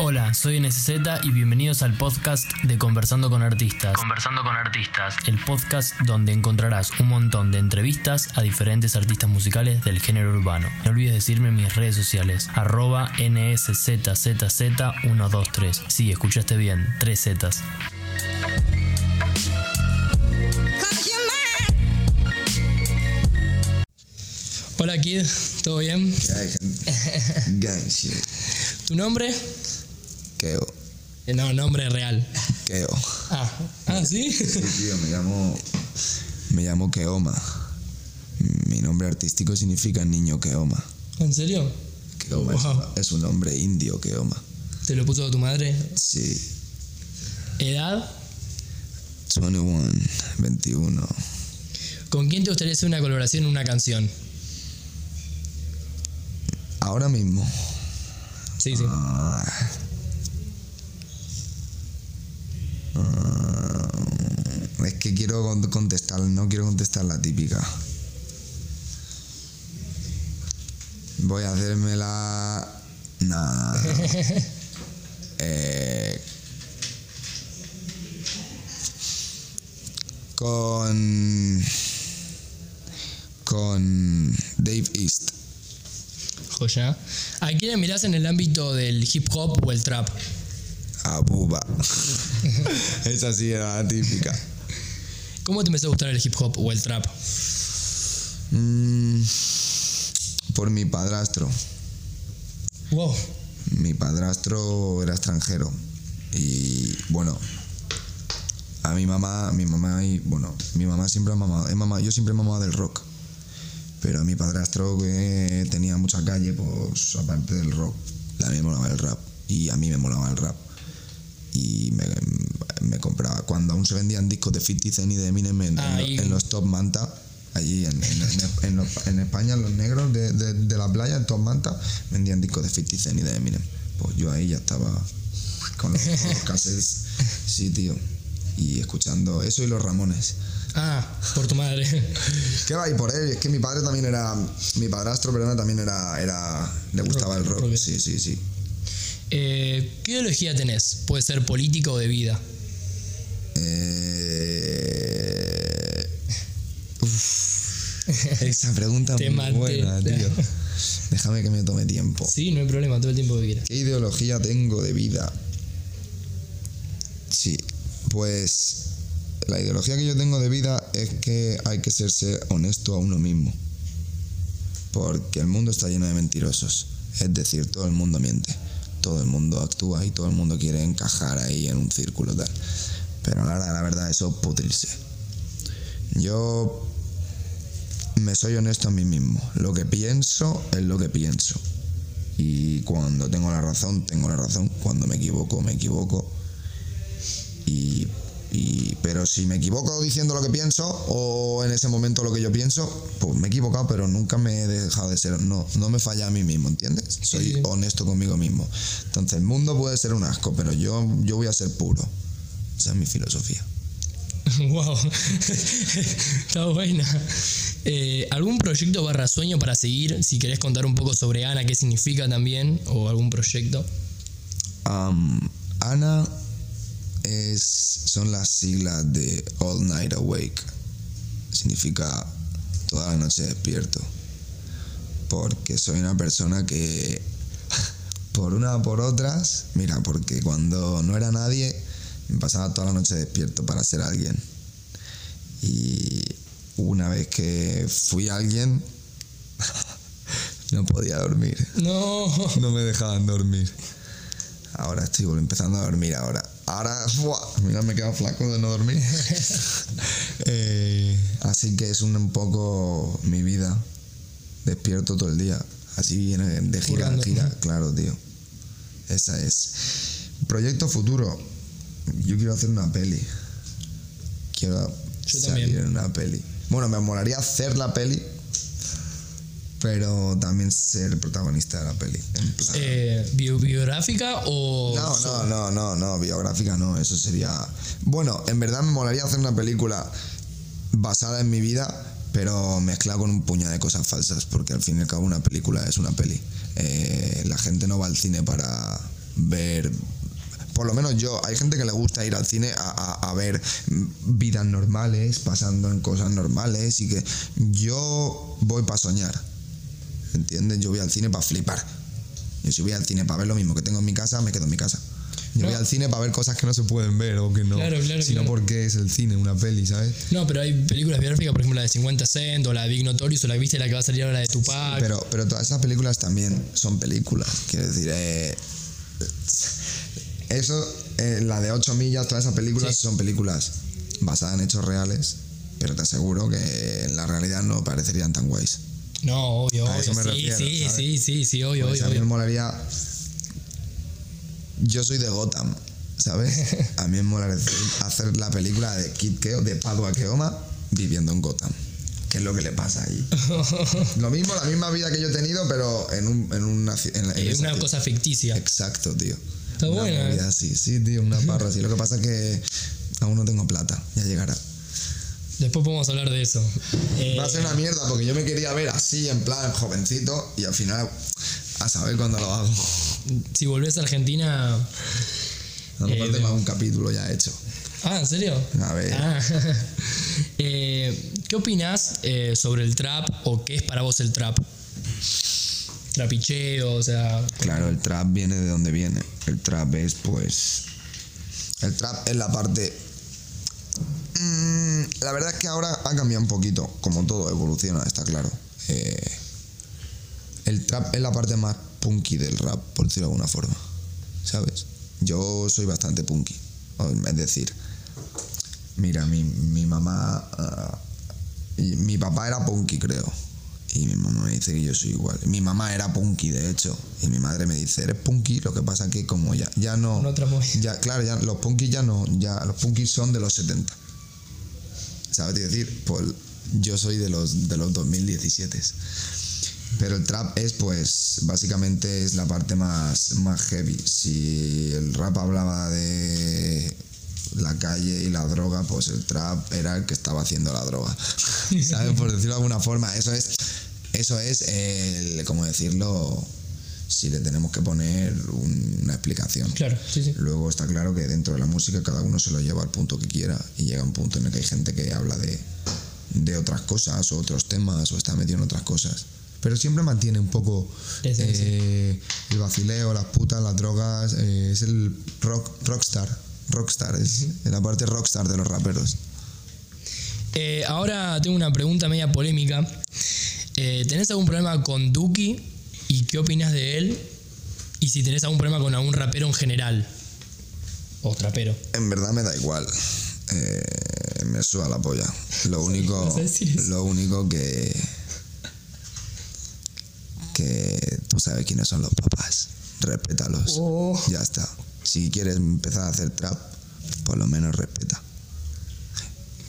Hola, soy NSZ y bienvenidos al podcast de Conversando con Artistas. Conversando con Artistas. El podcast donde encontrarás un montón de entrevistas a diferentes artistas musicales del género urbano. No olvides decirme en mis redes sociales, arroba NSZZZ123. Sí, escuchaste bien, tres Zetas. Hola Kid, ¿todo bien? Gang shit. ¿Tu nombre? Keo. No, nombre real. Keo. Ah, ah ¿sí? Sí, tío, me llamo. Me llamo Keoma. Mi nombre artístico significa niño Keoma. ¿En serio? Keoma es Wow. un- es, un nombre indio, Keoma. ¿Te lo puso tu madre? Sí. ¿Edad? 21, 21. ¿Con quién te gustaría hacer una colaboración en una canción? Ahora mismo. Sí, sí. ah, es que quiero con- contestar, no quiero contestar la típica. Voy a hacerme la. Eh, con. Con Dave East. Joya. ¿A quién mirás en el ámbito del hip hop o el trap? A Buba. Esa sí era la típica. ¿Cómo te empezó a gustar el hip hop o el trap? Mm, por mi padrastro. Wow. Mi padrastro era extranjero. Y bueno, a mi mamá, mi mamá y bueno, mi mamá siempre ha mamado, mamado- yo siempre he mamado del rock. Pero a mi padrastro que tenía mucha calle, pues aparte del rock, a mí me molaba el rap. Y a mí me molaba el rap. Y me, me compraba, cuando aún se vendían discos de 50 Cent y de Eminem en, en en los Top Manta, allí en, en- España, los negros de, de- de la playa, en Top Manta, vendían discos de 50 Cent y de Eminem. Pues yo ahí ya estaba con los, con los cassettes, sí, tío. Y escuchando eso y los Ramones. Ah, por tu madre. ¿Qué va? Y por él, es que mi padre también era, mi padrastro, perdona, también era, era le gustaba Rock, el rock. rock. Sí, sí, sí. Eh, ¿Qué ideología tenés? Puede ser política o de vida. Eh, uf, esa pregunta es muy buena, tío. Déjame que me tome tiempo. Sí, no hay problema, todo el tiempo que quieras. ¿Qué ideología tengo de vida? Sí, pues la ideología que yo tengo de vida es que hay que serse honesto a uno mismo. Porque el mundo está lleno de mentirosos. Es decir, todo el mundo miente. Todo el mundo actúa y todo el mundo quiere encajar ahí en un círculo tal. Pero la hora de la verdad eso es pudrirse. Yo me soy honesto a mí mismo. Lo que pienso es lo que pienso. Y cuando tengo la razón, tengo la razón. Cuando me equivoco, me equivoco. Y, y- pero si me equivoco diciendo lo que pienso o en ese momento lo que yo pienso, pues me he equivocado, pero nunca me he dejado de ser. No, no me falla a mí mismo, ¿entiendes? Soy Sí. honesto conmigo mismo. Entonces, el mundo puede ser un asco, pero yo, yo voy a ser puro. Esa es mi filosofía. wow. Está buena. Eh, ¿Algún proyecto barra sueño para seguir? Si querés contar un poco sobre Ana, qué significa también, o algún proyecto. Ana es, son las siglas de All Night Awake. Significa toda la noche despierto. Porque soy una persona que, por una o por otras, mira, porque cuando no era nadie, me pasaba toda la noche despierto para ser alguien. Y una vez que fui alguien, no podía dormir. No. No me dejaban dormir. Ahora estoy empezando a dormir ahora. Ahora, ¡buah! mira, me he quedado flaco de no dormir. Eh, así que es un, un poco mi vida. Despierto todo el día. Así viene de gira en gira. Claro, tío. Esa es. Proyecto futuro. Yo quiero hacer una peli. Quiero Yo salir también. en una peli. Bueno, me molaría hacer la peli. Pero también ser el protagonista de la peli. En plan- Eh, bio- ¿Biográfica o.? no, no, no, no, no, biográfica no, eso sería... Bueno, en verdad me molaría hacer una película basada en mi vida, pero mezclada con un puñado de cosas falsas, porque al fin y al cabo una película es una peli. Eh, la gente no va al cine para ver por lo menos yo, hay gente que le gusta ir al cine a, a- a ver vidas normales, pasando en cosas normales y que yo voy para soñar, ¿entiendes? Yo voy al cine para flipar. Yo si voy al cine para ver lo mismo que tengo en mi casa, me quedo en mi casa. Yo voy al cine para ver cosas que no se pueden ver o que no, Claro, claro, sino claro. porque es el cine, una peli, ¿sabes? No, pero hay películas biográficas, por ejemplo, la de 50 Cent o la de Big Notorious o la que viste la que va a salir ahora de Tupac. Pero, pero todas esas películas también son películas. Quiero decir, eh, eso, eh, la de 8 millas, todas esas películas Sí. son películas basadas en hechos reales, pero te aseguro que en la realidad no parecerían tan guays. No, obvio, A obvio. eso me sí, refiero, sí, ¿sabes? sí, sí, sí, obvio, obvio, a mí me molaría. Yo soy de Gotham, ¿sabes? A mí me molaría hacer la película de Kid Keo, de Padua Keoma, viviendo en Gotham. ¿Qué es lo que le pasa ahí? Lo mismo, la misma vida que yo he tenido, pero en, un, en una. En, en esa una cosa ficticia. Exacto, tío. Está buena, así, sí, tío, una parra así. Lo que pasa es que aún no tengo plata, ya llegará. Después podemos hablar de eso. Eh, Va a ser una mierda porque yo me quería ver así, en plan jovencito, y al final, a saber cuándo lo hago. si volvés a Argentina. A lo mejor Eh, tengo un capítulo ya hecho. Ah, ¿en serio? A ver. Ah. Eh, ¿Qué opinás eh, sobre el trap o qué es para vos el trap? Trapicheo, o sea. Claro, el trap viene de donde viene. El trap es, pues. El trap es la parte. La verdad es que ahora ha cambiado un poquito. Como todo evoluciona, está claro. Eh, el trap es la parte más punky del rap, por decirlo de alguna forma. ¿Sabes? Yo soy bastante punky. Es decir, mira, mi, mi mamá. y mi papá era punky, creo. Y mi mamá me dice que yo soy igual. Mi mamá era punky, de hecho. Y mi madre me dice, eres punky, lo que pasa que como ya, ya no... Movida. Ya, claro, ya los punkis ya no... Ya, los punkis son de los 70. ¿Sabes decir? Pues yo soy de los, de los 2017. Pero el trap es, pues, básicamente es la parte más, más heavy. Si el rap hablaba de la calle y la droga, pues el trap era el que estaba haciendo la droga. ¿Sabes? Por decirlo de alguna forma. Eso es, eso es el, ¿cómo decirlo? Si le tenemos que poner un- una explicación. Claro, sí, sí. Luego está claro que dentro de la música cada uno se lo lleva al punto que quiera y llega un punto en el que hay gente que habla de, de otras cosas o otros temas o está metido en otras cosas. Pero siempre mantiene un poco eh, el vacileo, las putas, las drogas. eh, es el rock, rockstar. Rockstar, es la parte rockstar de los raperos. Eh, ahora tengo una pregunta media polémica. ¿Tenés algún problema con Duki? ¿Y qué opinas de él? Y si tenés algún problema con algún rapero en general. O trapero. En verdad me da igual. Eh, me suda la polla. Lo único, lo único que que tú sabes quiénes son los papás. Respétalos. Oh. Ya está. Si quieres empezar a hacer trap, por lo menos respeta.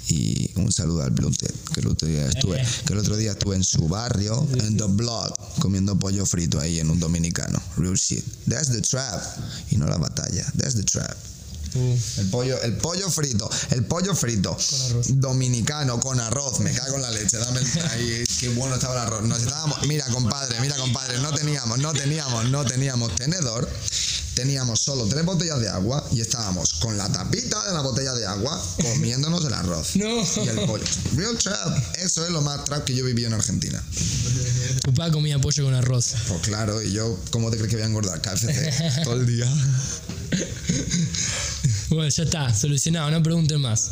Y un saludo al Blunted, que el otro día estuve, que el otro día estuve en su barrio, en The Block, comiendo pollo frito ahí en un dominicano. Real shit. That's the trap. Y no la batalla. That's the trap. El pollo, el pollo frito, el pollo frito arroz. dominicano con arroz, me cago en la leche, dame el, ahí, qué bueno estaba el arroz. Nos estábamos, mira compadre, mira compadre, no teníamos, no teníamos, no teníamos tenedor, teníamos solo tres botellas de agua y estábamos con la tapita de la botella de agua comiéndonos el arroz No. y el pollo. Real trap, eso es lo más trap que yo viví en Argentina. tu papá comía pollo con arroz. Pues claro, y yo, ¿cómo te crees que voy a engordar? KFC todo el día. Bueno, ya está, solucionado, no pregunten más.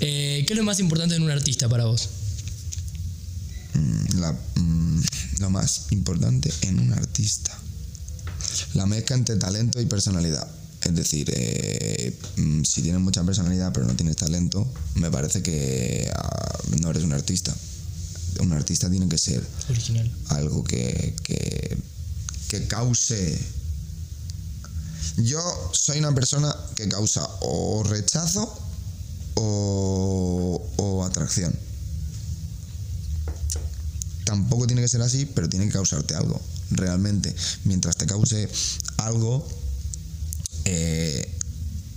Eh, ¿Qué es lo más importante en un artista para vos? Mm, la- mm, lo más importante en un artista. La mezcla entre talento y personalidad. Es decir, eh, mm, si tienes mucha personalidad pero no tienes talento, me parece que ah, no eres un artista. Un artista tiene que ser Original. algo que, que, que cause... Yo soy una persona que causa o rechazo o, o atracción. Tampoco tiene que ser así, pero tiene que causarte algo. Realmente, mientras te cause algo, eh,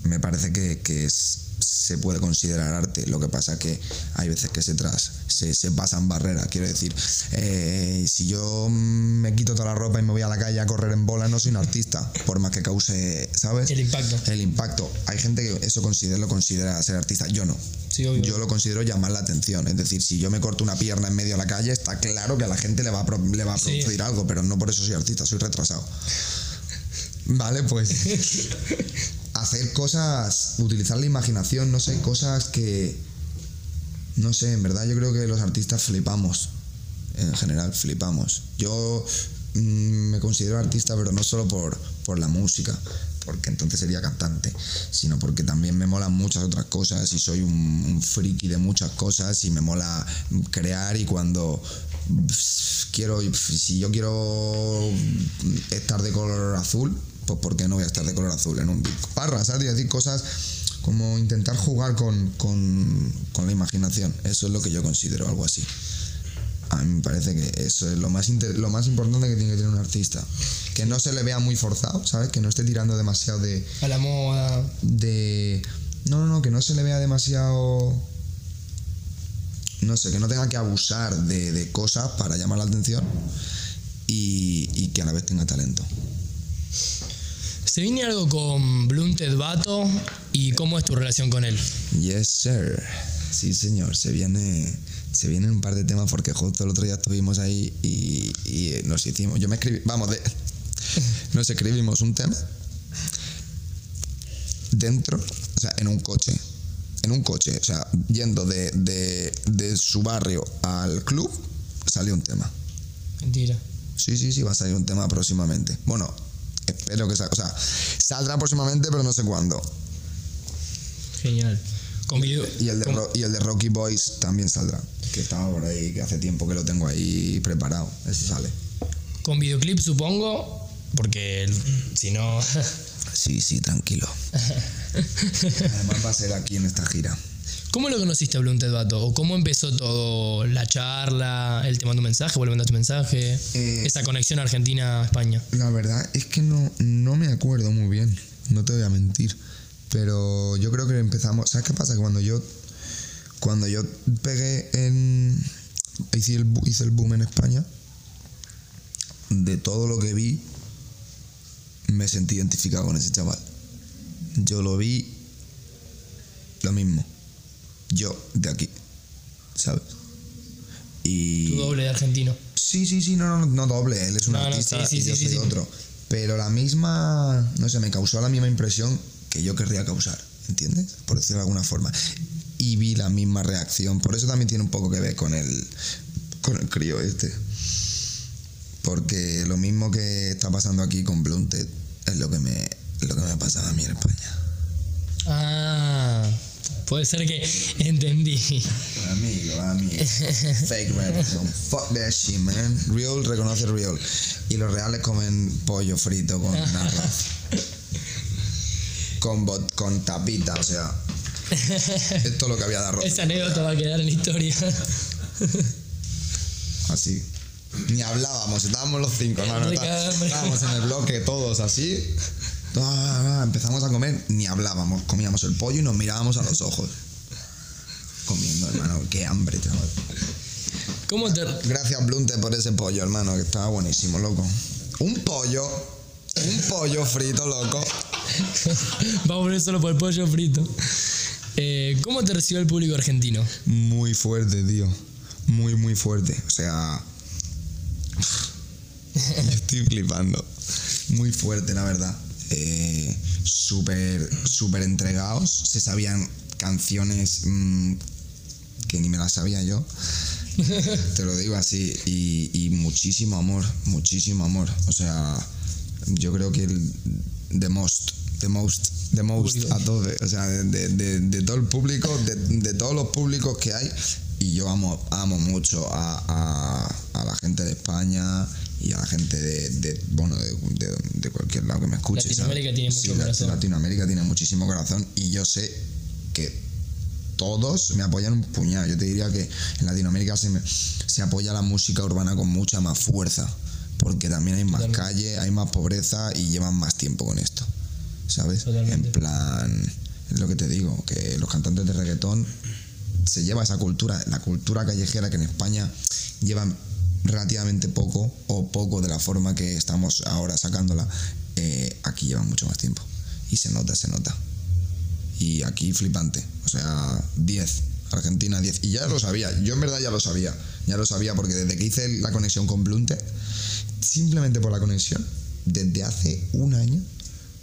me parece que, que es se puede considerar arte. Lo que pasa es que hay veces que se, tras, se, se pasan barreras. Quiero decir, eh, si yo me quito toda la ropa y me voy a la calle a correr en bola, no soy un artista, por más que cause, ¿sabes? El impacto. El impacto. Hay gente que eso considera, lo considera ser artista. Yo no. Sí, obvio. Yo lo considero llamar la atención. Es decir, si yo me corto una pierna en medio de la calle, está claro que a la gente le va a, pro- le va a Sí. producir algo, pero no por eso soy artista, soy retrasado. Vale, pues. hacer cosas, utilizar la imaginación, no sé, cosas que. No sé, en verdad yo creo que los artistas flipamos. En general, flipamos. Yo mm, me considero artista, pero no solo por, por la música, porque entonces sería cantante, sino porque también me molan muchas otras cosas y soy un, friki de muchas cosas y me mola crear y cuando quiero, si yo quiero estar de color azul, pues ¿por qué no voy a estar de color azul en un? Barra, ¿sabes? Y decir cosas como intentar jugar con, con, con la imaginación. Eso es lo que yo considero algo así. A mí me parece que eso es lo más, inter- lo más importante que tiene que tener un artista. Que no se le vea muy forzado, ¿sabes? Que no esté tirando demasiado de, A la moda. de... No, no, no, que no se le vea demasiado... No sé, que no tenga que abusar de, de cosas para llamar la atención y, y que a la vez tenga talento. ¿Se viene algo con Blunted Vato y cómo es tu relación con él? Yes, sir. Sí, señor. Se viene, se vienen un par de temas porque justo el otro día estuvimos ahí y, y nos hicimos. Yo me escribí, vamos, de, nos escribimos un tema dentro, o sea, en un coche. En un coche, o sea, yendo de, de, de su barrio al club, salió un tema. Mentira. Sí, sí, sí, va a salir un tema próximamente. Bueno, espero que salga. O sea, saldrá próximamente, pero no sé cuándo. Genial. Con video. Y el, de con- y el de Rocky Boys también saldrá. Que estaba por ahí, que hace tiempo que lo tengo ahí preparado. Ese sale. con videoclip, supongo. Porque el- si no. Sí, sí, tranquilo. Además va a ser aquí en esta gira. ¿Cómo lo conociste a Blunted Vato? ¿O cómo empezó todo? La charla, él te mandó un mensaje, vuelve a mandar tu mensaje. Eh, esa conexión Argentina-España. La verdad es que no, no me acuerdo muy bien, no te voy a mentir. Pero yo creo que empezamos. ¿Sabes qué pasa? Que cuando yo. Cuando yo pegué en. Hice el, hice el boom en España. De todo lo que vi. Me sentí identificado con ese chaval. Yo lo vi. Lo mismo. Yo, de aquí. ¿Sabes? Y. Tu doble de argentino. Sí, sí, sí, no, no, no doble, él es un No, artista sí, sí, y yo sí, soy otro. Pero la misma, no sé, me causó la misma impresión que yo querría causar, ¿entiendes? Por decirlo de alguna forma. Y vi la misma reacción, por eso también tiene un poco que ver con el, con el crío este. Porque lo mismo que está pasando aquí con Blunted es lo que me, lo que me ha pasado a mí en España. Puede ser que entendí. Amigo, amigo. Fake racism. Fuck that shit, man. Real reconoce real. Y los reales comen pollo frito con arroz. Con, bot, con tapita, o sea. Esto es lo que había de arroz. Esa anécdota va a quedar en la historia. Así. Ni hablábamos, estábamos los cinco, Está- cada- Estábamos en el bloque todos así. Empezamos a comer, ni hablábamos. Comíamos el pollo y nos mirábamos a los ojos. Comiendo, hermano. Qué hambre, chaval. ¿Cómo te, Gracias, Blunte, por ese pollo, hermano, que estaba buenísimo, loco. Un pollo, un pollo frito, loco. Vamos a poner solo por el pollo frito. Eh, ¿Cómo te recibió el público argentino? Muy fuerte, tío. Muy, muy fuerte. O sea. Yo estoy flipando. Muy fuerte, la verdad. Eh, súper, súper entregados. Se sabían canciones mm, que ni me las sabía yo. Te lo digo así. Y, y muchísimo amor, muchísimo amor. O sea, yo creo que el The Most, The Most, The Most a todo. O sea, de, de- de- de todo el público, de, de todos los públicos que hay. Y yo amo, amo mucho a, a- a la gente de España y a la gente de, de, bueno, de, de- de cualquier lado que me escuche. ¿sabes? Latinoamérica tiene mucho Sí, corazón. Latinoamérica tiene muchísimo corazón y yo sé que todos me apoyan un puñado. Yo te diría que en Latinoamérica se, me- se apoya la música urbana con mucha más fuerza, porque también hay más Totalmente. calle, hay más pobreza y llevan más tiempo con esto, ¿sabes? Totalmente. En plan, Es lo que te digo, que los cantantes de reggaetón se lleva esa cultura, la cultura callejera que en España llevan relativamente poco o poco de la forma que estamos ahora sacándola, eh, aquí llevan mucho más tiempo. Y se nota, se nota. Y aquí flipante. O sea, 10. Argentina 10. Y ya lo sabía. Yo en verdad ya lo sabía. Ya lo sabía porque desde que hice la conexión con Blunte, simplemente por la conexión, desde hace un año,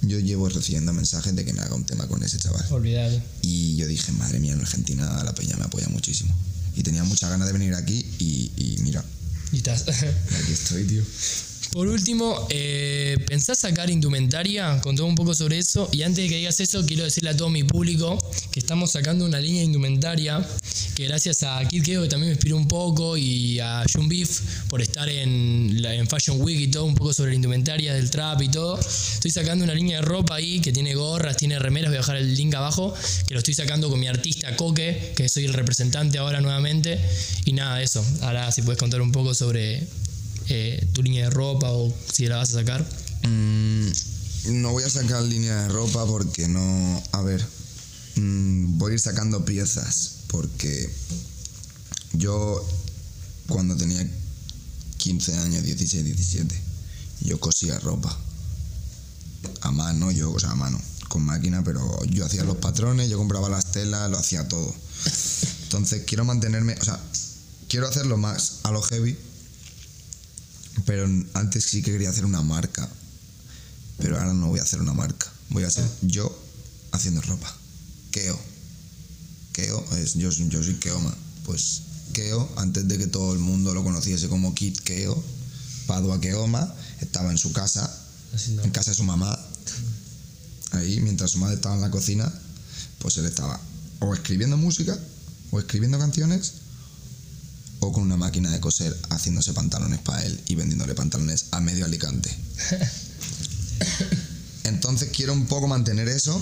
yo llevo recibiendo mensajes de que me haga un tema con ese chaval. Olvidado. Y yo dije, madre mía, en Argentina la peña me apoya muchísimo. Y tenía muchas ganas de venir aquí y, y mira, Y estás. aquí estoy, tío. Por último, eh, ¿pensás sacar indumentaria? Contame un poco sobre eso. Y antes de que digas eso, quiero decirle a todo mi público que estamos sacando una línea de indumentaria que gracias a Kid Keo, que también me inspiró un poco, y a Jun Beef por estar en Fashion Week y todo, un poco sobre la indumentaria del trap y todo. Estoy sacando una línea de ropa ahí que tiene gorras, tiene remeras, voy a dejar el link abajo, que lo estoy sacando con mi artista Coque, que soy el representante ahora nuevamente. Y nada, eso. Ahora si puedes contar un poco sobre eh, tu línea de ropa o si la vas a sacar. Mm, no voy a sacar línea de ropa porque no. A ver. mm, voy a ir sacando piezas porque yo cuando tenía 15 años, 16, 17, yo cosía ropa. A mano, yo, o sea, a mano, con máquina, pero yo hacía los patrones, yo compraba las telas, lo hacía todo. Entonces quiero mantenerme, o sea, quiero hacerlo más a lo heavy, pero antes sí que quería hacer una marca, pero ahora no voy a hacer una marca, voy a ser yo haciendo ropa. Keo. Keo es, yo, yo soy Keoma. Pues Keo, antes de que todo el mundo lo conociese como Kid Keo, Padua Keoma, estaba en su casa, en casa de su mamá, ahí, mientras su madre estaba en la cocina, pues él estaba o escribiendo música, o escribiendo canciones, o con una máquina de coser haciéndose pantalones para él y vendiéndole pantalones a medio Alicante. Entonces quiero un poco mantener eso,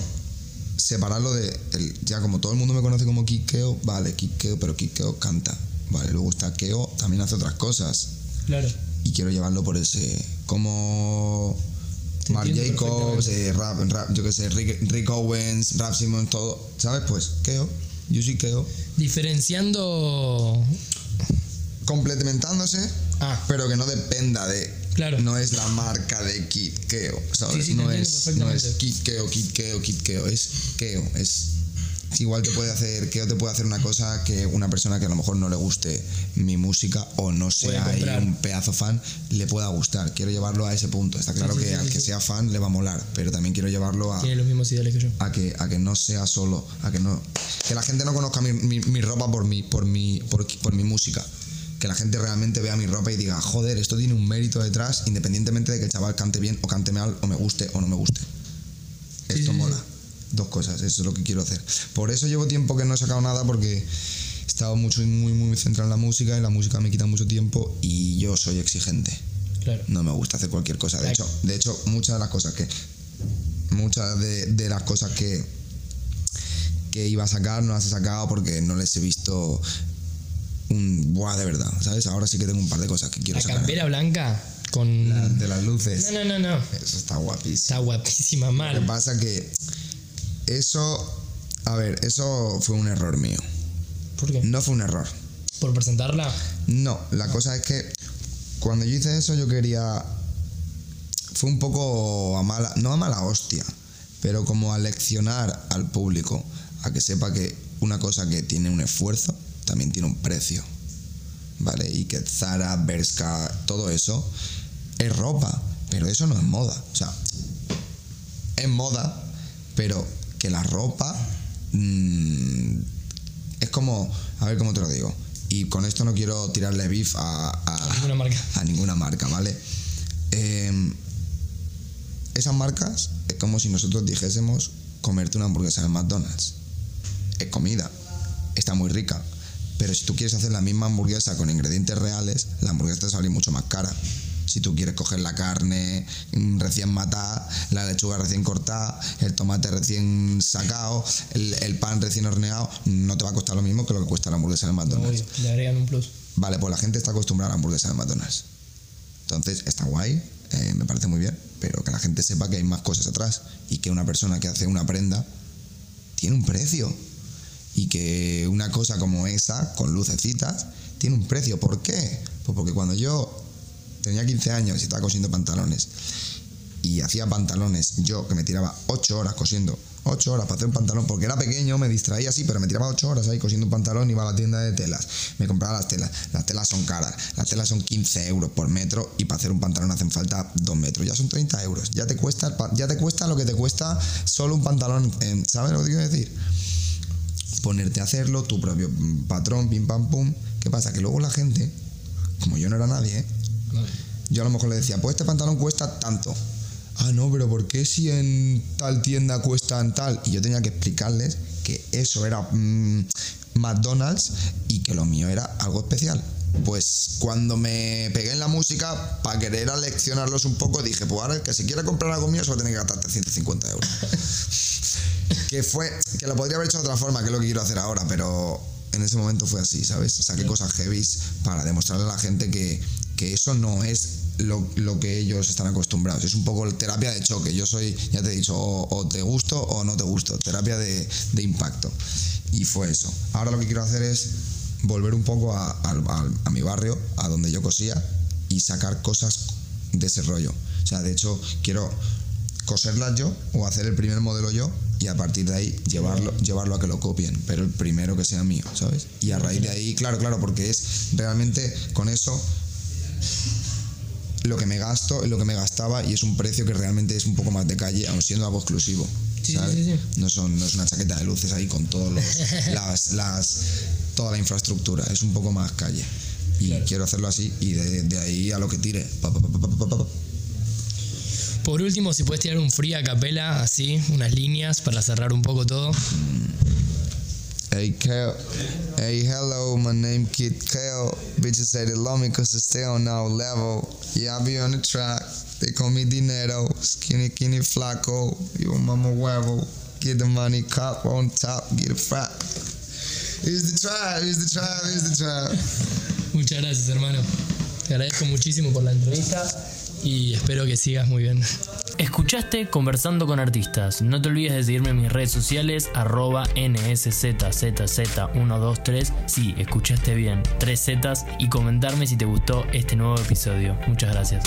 separarlo de, el- ya como todo el mundo me conoce como Kikeo, vale, Kikeo, pero Kikeo canta, vale, luego está Keo, también hace otras cosas, Claro. y quiero llevarlo por ese como Te entiendo Jacobs, eh, rap, rap, yo que sé, Rick, Rick Owens, Rap Simons, todo, ¿sabes? Pues Keo, yo soy Keo, Diferenciando. Complementándose, Ah, pero que no dependa de Claro. no es la marca de Kid Keo, ¿sabes? Sí, sí, no, es, no es perfectamente. Kid Keo, Kid Keo, Kid Keo, es Keo, es igual te puede hacer, Keo te puede hacer una cosa que una persona que a lo mejor no le guste mi música o no sea un pedazo fan, le pueda gustar. Quiero llevarlo a ese punto. Está claro sí, que sí, al sí, que sí. sea fan le va a molar, pero también quiero llevarlo a, tiene los mismos ideales que yo. a que, a que no sea solo, a que no que la gente no conozca mi, mi- mi ropa por mi, por mi, por, por mi música. Que la gente realmente vea mi ropa y diga, joder, esto tiene un mérito detrás, independientemente de que el chaval cante bien o cante mal, o me guste o no me guste. Sí, Esto sí, mola. sí. Dos cosas, eso es lo que quiero hacer. Por eso llevo tiempo que no he sacado nada, porque he estado mucho, muy, muy centrado en la música y la música me quita mucho tiempo y yo soy exigente Claro. no me gusta hacer cualquier cosa. De hecho, de hecho, muchas de las cosas que. Muchas de, de las cosas que. que iba a sacar no las he sacado porque no les he visto un buah de verdad, ¿sabes? Ahora sí que tengo un par de cosas que quiero La sacar. campera blanca con. La de las luces. No, no, no, no. Eso está guapísimo. Está guapísima, Lo que mal. pasa que. Eso. A ver, eso fue un error mío. ¿Por qué? No fue un error. ¿Por presentarla? No, la cosa es que cuando yo hice eso yo quería... Fue un poco a mala, no a mala hostia, pero como a leccionar al público, a que sepa que una cosa que tiene un esfuerzo también tiene un precio, ¿vale? Y que Zara, Bershka, todo eso es ropa, pero eso no es moda. O sea, es moda, pero que la ropa mm, es como, a ver cómo te lo digo. Y con esto no quiero tirarle beef a, a- Ninguna marca. a ninguna marca, ¿vale? Eh, esas marcas es como si nosotros dijésemos comerte una hamburguesa en McDonald's. Es comida, está muy rica. Pero si tú quieres hacer la misma hamburguesa con ingredientes reales, la hamburguesa te sale mucho más cara. Si tú quieres coger la carne mm, recién matada, la lechuga recién cortada, el tomate recién sacado, el, el pan recién horneado, no te va a costar lo mismo que lo que cuesta la hamburguesa en McDonald's. Le agregan un plus. Vale, pues la gente está acostumbrada a la hamburguesa de McDonald's. Entonces, está guay, eh, me parece muy bien, pero que la gente sepa que hay más cosas atrás y que una persona que hace una prenda tiene un precio. Y que una cosa como esa, con lucecitas, tiene un precio. ¿Por qué? Pues porque cuando yo tenía 15 años y estaba cosiendo pantalones y hacía pantalones, yo que me tiraba 8 horas cosiendo 8 horas para hacer un pantalón, porque era pequeño, me distraía así, pero me tiraba 8 horas ahí cosiendo un pantalón, iba a la tienda de telas, me compraba las telas, las telas son caras, las telas son 15 euros por metro y para hacer un pantalón hacen falta 2 metros, ya son 30 euros, ya te cuesta, ya te cuesta lo que te cuesta solo un pantalón, ¿sabes lo que quiero decir? Ponerte a hacerlo, tu propio patrón, pim pam pum, ¿qué pasa? Que luego la gente, como yo no era nadie, ¿eh? yo a lo mejor le decía, pues este pantalón cuesta tanto, ah, no, pero ¿por qué si en tal tienda cuestan tal? Y yo tenía que explicarles que eso era mm, McDonald's y que lo mío era algo especial. Pues cuando me pegué en la música, para querer aleccionarlos un poco, dije, pues ahora el que se quiera comprar algo mío, solo tiene que gastar 350 euros. que fue, que lo podría haber hecho de otra forma, que es lo que quiero hacer ahora, pero en ese momento fue así, ¿sabes? Saqué cosas heavy para demostrarle a la gente que, que eso no es lo, que ellos están acostumbrados. Es un poco terapia de choque. Yo soy, ya te he dicho, o, te gusto o no te gusto. Terapia de, impacto. Y fue eso. Ahora lo que quiero hacer es volver un poco a, a, mi barrio, a donde yo cosía, y sacar cosas de ese rollo. O sea, de hecho, quiero coserlas yo o hacer el primer modelo yo y a partir de ahí llevarlo, llevarlo a que lo copien, pero el primero que sea mío, ¿sabes? Y a raíz de ahí, claro, claro, porque es realmente con eso lo que me gasto, lo que me gastaba y es un precio que realmente es un poco más de calle, aun siendo algo exclusivo. ¿sabes? no, son, no es una chaqueta de luces ahí con todos las, las, toda la infraestructura, es un poco más calle. Y quiero hacerlo así y de, ahí a lo que tire. Por último, si puedes tirar un free a capela, así, unas líneas para cerrar un poco todo. Mm. Hey, Kel. Hey, hello, my name Kid Kel. Bitches say they love me cause I stay on our level. Yeah, I be on the track. They call me Dinero. Skinny, skinny, flaco. You mama huevo. Get the money, cop on top, get a fat. Here's the trap, here's the trap, here's the trap. Muchas gracias, hermano. Te agradezco muchísimo por la entrevista y espero que sigas muy bien. Escuchaste Conversando con Artistas. No te olvides de seguirme en mis redes sociales, arroba NSZZZ123. Sí, escuchaste bien, tres Zetas y comentarme si te gustó este nuevo episodio. Muchas gracias.